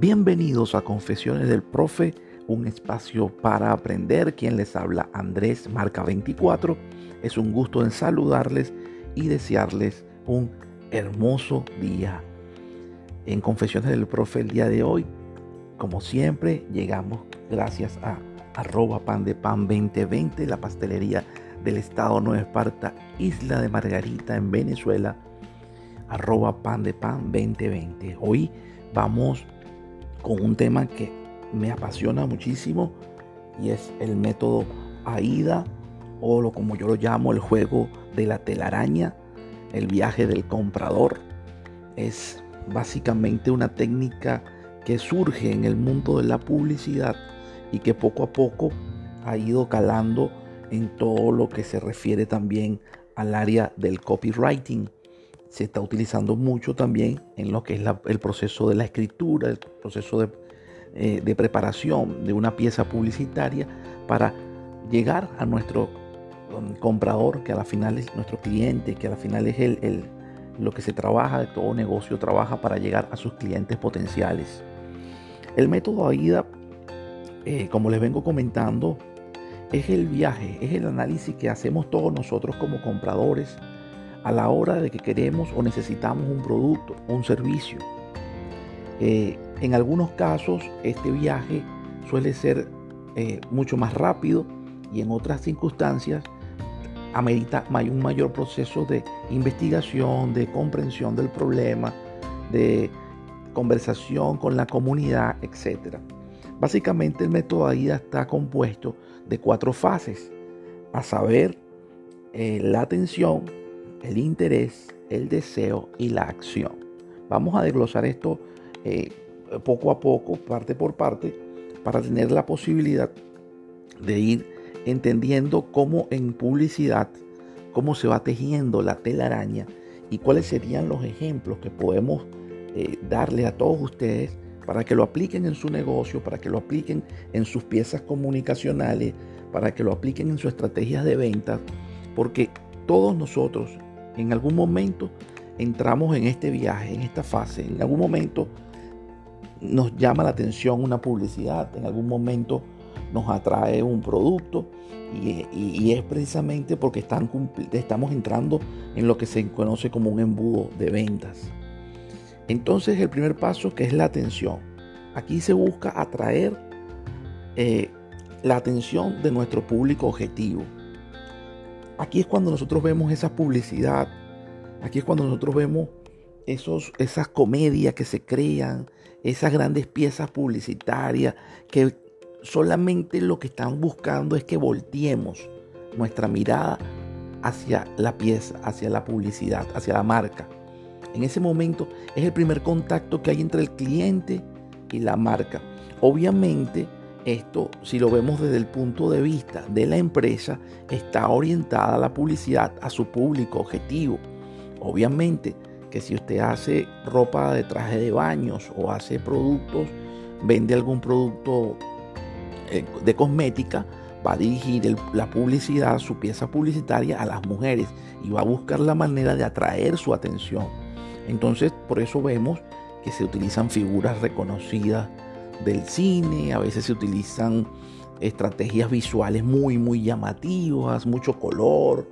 Bienvenidos a Confesiones del Profe, un espacio para aprender. Quien les habla, Andrés Marca 24. Es un gusto en saludarles y desearles un hermoso día. En Confesiones del Profe el día de hoy, como siempre, llegamos gracias a arroba pan de pan 2020, la pastelería del estado Nueva Esparta, Isla de Margarita en Venezuela, arroba pan de pan 2020. Hoy vamos con un tema que me apasiona muchísimo y es el método AIDA o lo como yo lo llamo el juego de la telaraña, el viaje del comprador. Es básicamente una técnica que surge en el mundo de la publicidad y que poco a poco ha ido calando en todo lo que se refiere también al área del copywriting. Se está utilizando mucho también en lo que es el proceso de la escritura, el proceso de, eh, de, preparación de una pieza publicitaria para llegar a nuestro um, comprador, que a la final es nuestro cliente, que a la final es el, lo que se trabaja, todo negocio trabaja para llegar a sus clientes potenciales. El método AIDA, eh, como les vengo comentando, es el viaje, es el análisis que hacemos todos nosotros como compradores a la hora de que queremos o necesitamos un producto, un servicio. Eh, en algunos casos este viaje suele ser eh, mucho más rápido y en otras circunstancias amerita un mayor proceso de investigación, de comprensión del problema, de conversación con la comunidad, etc. Básicamente el método AIDA está compuesto de cuatro fases, a saber, eh, la atención, el interés, el deseo y la acción. Vamos a desglosar esto eh, poco a poco, parte por parte, para tener la posibilidad de ir entendiendo cómo en publicidad, cómo se va tejiendo la telaraña y cuáles serían los ejemplos que podemos eh, darle a todos ustedes para que lo apliquen en su negocio, para que lo apliquen en sus piezas comunicacionales, para que lo apliquen en sus estrategias de venta, porque todos nosotros en algún momento entramos en este viaje, en esta fase, en algún momento nos llama la atención una publicidad, en algún momento nos atrae un producto y, es precisamente porque estamos entrando en lo que se conoce como un embudo de ventas. Entonces el primer paso que es la atención. Aquí se busca atraer eh, la atención de nuestro público objetivo. Aquí es cuando nosotros vemos esa publicidad. Aquí es cuando nosotros vemos esos, esas comedias que se crean, esas grandes piezas publicitarias que solamente lo que están buscando es que volteemos nuestra mirada hacia la pieza, hacia la publicidad, hacia la marca. En ese momento es el primer contacto que hay entre el cliente y la marca. Obviamente, esto, si lo vemos desde el punto de vista de la empresa, está orientada a la publicidad a su público objetivo. Obviamente que si usted hace ropa de traje de baños o hace productos, vende algún producto eh, de cosmética, va a dirigir la publicidad, su pieza publicitaria a las mujeres y va a buscar la manera de atraer su atención. Entonces, por eso vemos que se utilizan figuras reconocidas del cine, a veces se utilizan estrategias visuales muy, muy llamativas, mucho color,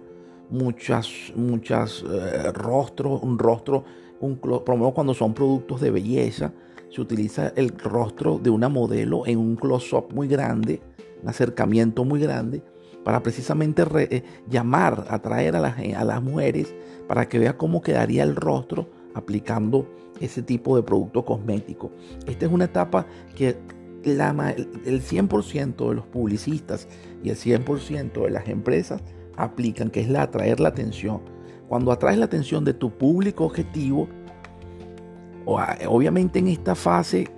muchas, muchas eh, rostros, un rostro, un, por lo menos cuando son productos de belleza, se utiliza el rostro de una modelo en un close-up muy grande, un acercamiento muy grande, para precisamente eh, llamar, atraer a las, a las mujeres para que vea cómo quedaría el rostro aplicando ese tipo de producto cosmético. Esta es una etapa que la, el 100% de los publicistas y el 100% de las empresas aplican, que es la atraer la atención. Cuando atraes la atención de tu público objetivo, obviamente en esta fase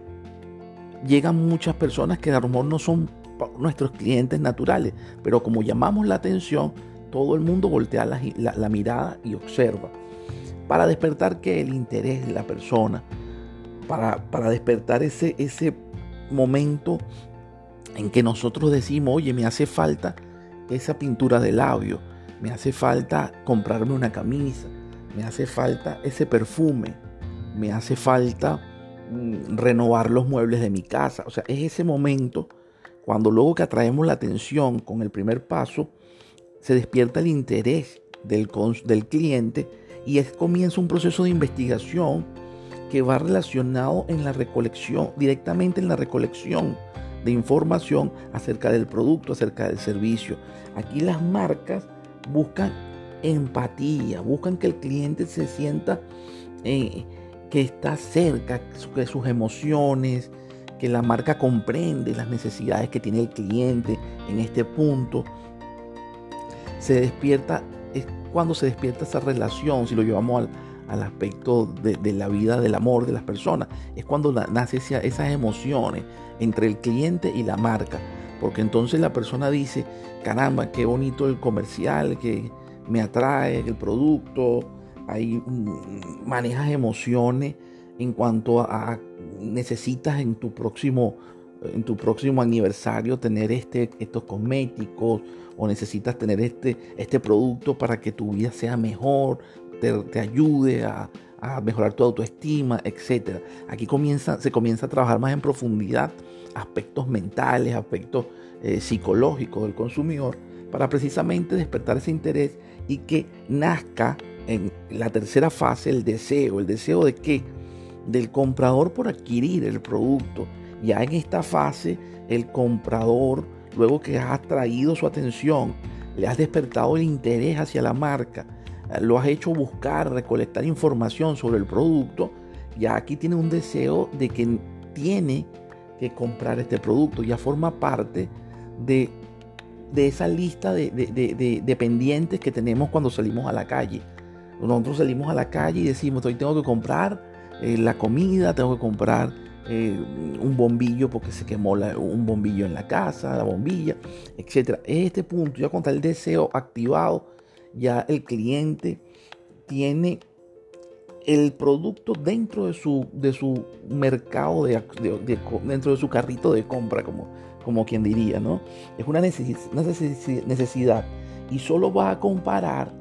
llegan muchas personas que a lo mejor no son nuestros clientes naturales, pero como llamamos la atención, todo el mundo voltea la mirada y observa para despertar que el interés de la persona, para, despertar ese, ese momento en que nosotros decimos, oye, me hace falta esa pintura de labio, me hace falta comprarme una camisa, me hace falta ese perfume, me hace falta mm, renovar los muebles de mi casa. O sea, es ese momento cuando luego que atraemos la atención con el primer paso, se despierta el interés del, del cliente y es, comienza un proceso de investigación que va relacionado en la recolección, directamente en la recolección de información acerca del producto, acerca del servicio. Aquí las marcas buscan empatía, buscan que el cliente se sienta eh, que está cerca, que sus emociones, que la marca comprende las necesidades que tiene el cliente en este punto. Se despierta, es cuando se despierta esa relación, si lo llevamos al, aspecto de, la vida, del amor de las personas, es cuando nace esas emociones entre el cliente y la marca. Porque entonces la persona dice, caramba, qué bonito el comercial, que me atrae el producto, ahí mm, manejas emociones en cuanto a, necesitas en tu próximo en tu próximo aniversario tener este, estos cosméticos o necesitas tener este, este producto para que tu vida sea mejor, te, ayude a, mejorar tu autoestima, etc. Aquí comienza, se comienza a trabajar más en profundidad aspectos mentales, aspectos eh, psicológicos del consumidor para precisamente despertar ese interés y que nazca en la tercera fase el deseo. ¿El deseo de qué? Del comprador por adquirir el producto. Ya en esta fase el comprador, luego que has traído su atención, le has despertado el interés hacia la marca, lo has hecho buscar, recolectar información sobre el producto, ya aquí tiene un deseo de que tiene que comprar este producto, ya forma parte de de esa lista de, de, pendientes que tenemos cuando salimos a la calle. Nosotros salimos a la calle y decimos, hoy tengo que comprar eh, la comida, tengo que comprar eh, un bombillo porque se quemó un bombillo en la casa, la bombilla, etc. En este punto, ya con el deseo activado, ya el cliente tiene el producto dentro de su, de su mercado, de, dentro de su carrito de compra, como, como quien diría, ¿no? Es una necesidad y solo va a comparar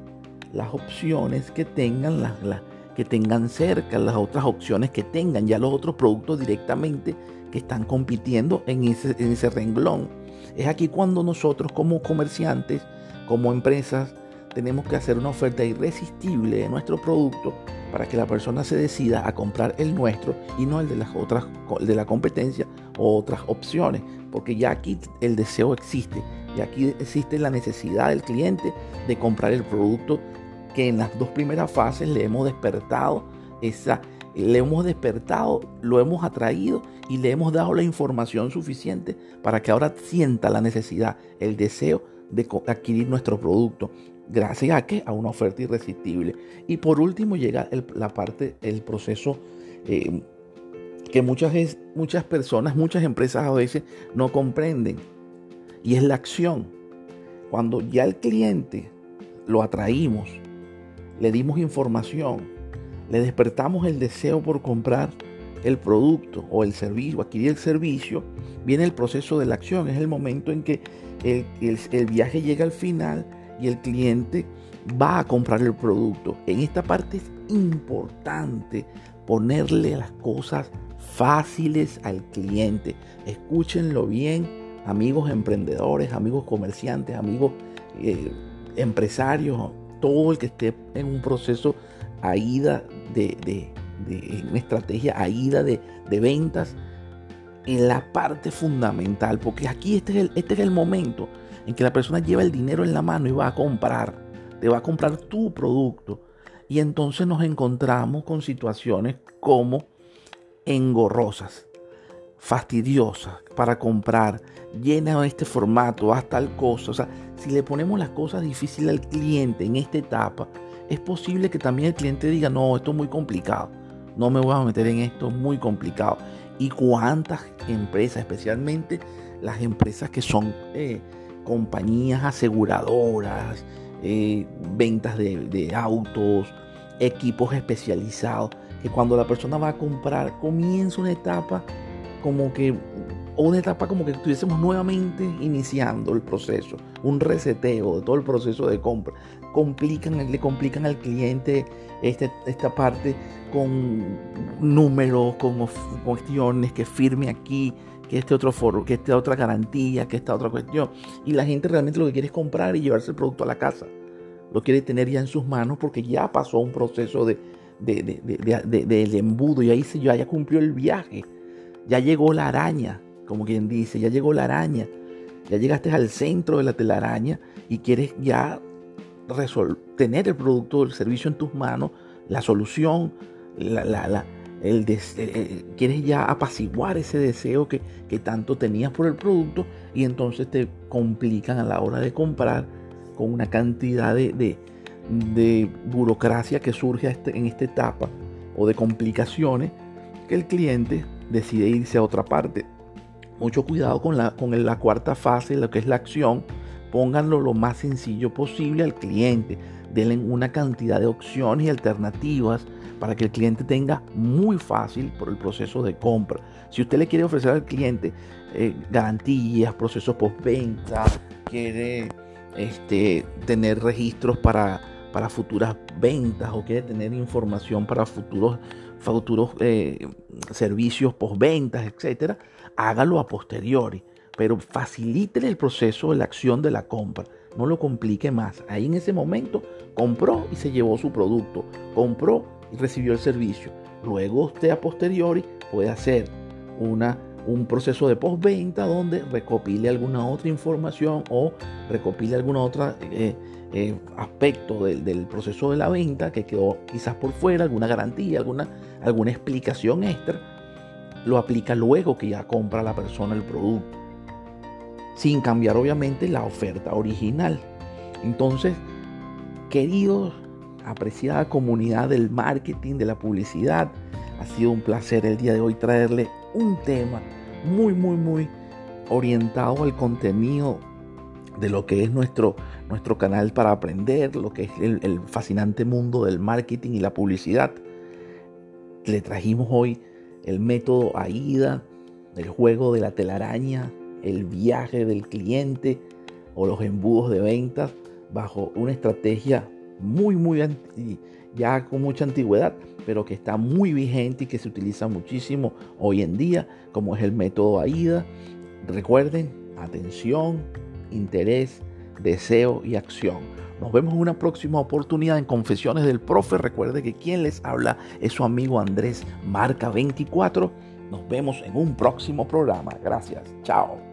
las opciones que tengan, las, que tengan cerca, las otras opciones que tengan, ya los otros productos directamente que están compitiendo en ese, en ese renglón. Es aquí cuando nosotros como comerciantes, como empresas, tenemos que hacer una oferta irresistible de nuestro producto para que la persona se decida a comprar el nuestro y no el de las otras de la competencia o otras opciones, porque ya aquí el deseo existe, y aquí existe la necesidad del cliente de comprar el producto que en las dos primeras fases le hemos despertado esa le hemos despertado, lo hemos atraído y le hemos dado la información suficiente para que ahora sienta la necesidad, el deseo de adquirir nuestro producto gracias a que a una oferta irresistible. Y por último llega la parte, el proceso eh, que muchas, muchas personas, muchas empresas a veces no comprenden. Y es la acción. Cuando ya el cliente lo atraímos, le dimos información, le despertamos el deseo por comprar el producto o el servicio, adquirir el servicio, viene el proceso de la acción. Es el momento en que el, el viaje llega al final y el cliente va a comprar el producto. En esta parte es importante ponerle las cosas fáciles al cliente. Escúchenlo bien, amigos emprendedores, amigos comerciantes, amigos eh, empresarios, todo el que esté en un proceso AIDA de, de, de una estrategia AIDA de, de ventas en la parte fundamental, porque aquí este es, el, este es el momento en que la persona lleva el dinero en la mano y va a comprar, te va a comprar tu producto. Y entonces nos encontramos con situaciones como engorrosas, fastidiosas para comprar, llena este formato, haz tal cosa. O sea, si le ponemos las cosas difíciles al cliente en esta etapa, es posible que también el cliente diga, no, esto es muy complicado, no me voy a meter en esto, es muy complicado. Y cuántas empresas, especialmente las empresas que son eh, compañías aseguradoras, eh, ventas de, autos, equipos especializados, que cuando la persona va a comprar comienza una etapa como que, una etapa como que estuviésemos nuevamente iniciando el proceso, un reseteo de todo el proceso de compra. complican, le complican al cliente este, esta parte con números, con cuestiones, que firme aquí, que este otro foro, que esta otra garantía, que esta otra cuestión. Y la gente realmente lo que quiere es comprar y llevarse el producto a la casa. Lo quiere tener ya en sus manos porque ya pasó un proceso de, del embudo y ahí se ya, ya cumplió el viaje. Ya llegó la araña, como quien dice, ya llegó la araña. Ya llegaste al centro de la telaraña y quieres ya tener el producto, el servicio en tus manos, la solución, la, el eh, eh, quieres ya apaciguar ese deseo que, tanto tenías por el producto y entonces te complican a la hora de comprar con una cantidad de, de, burocracia que surge este, en esta etapa o de complicaciones que el cliente decide irse a otra parte. Mucho cuidado con la, con la cuarta fase, lo que es la acción. Pónganlo lo más sencillo posible al cliente. Denle una cantidad de opciones y alternativas para que el cliente tenga muy fácil por el proceso de compra. Si usted le quiere ofrecer al cliente eh, garantías, procesos postventa, quiere este, tener registros para, para futuras ventas o quiere tener información para futuros, futuros eh, servicios postventas, etcétera, hágalo a posteriori, pero facilite el proceso de la acción de la compra. No lo complique más. Ahí en ese momento compró y se llevó su producto. Compró y recibió el servicio. Luego usted a posteriori puede hacer una, un proceso de postventa donde recopile alguna otra información o recopile alguna otra eh, eh, aspecto del, del, proceso de la venta que quedó quizás por fuera, alguna garantía, alguna, alguna explicación extra lo aplica luego que ya compra la persona el producto, sin cambiar obviamente la oferta original. Entonces, queridos, apreciada comunidad del marketing, de la publicidad, ha sido un placer el día de hoy traerle un tema muy, muy, muy orientado al contenido de lo que es nuestro, nuestro canal para aprender, lo que es el, el fascinante mundo del marketing y la publicidad. Le trajimos hoy el método AIDA, el juego de la telaraña, el viaje del cliente o los embudos de ventas bajo una estrategia muy, muy ya con mucha antigüedad, pero que está muy vigente y que se utiliza muchísimo hoy en día, como es el método AIDA. Recuerden, atención, interés, deseo y acción. Nos vemos en una próxima oportunidad en Confesiones del Profe. Recuerde que quien les habla es su amigo Andrés Marca 24. Nos vemos en un próximo programa. Gracias. Chao.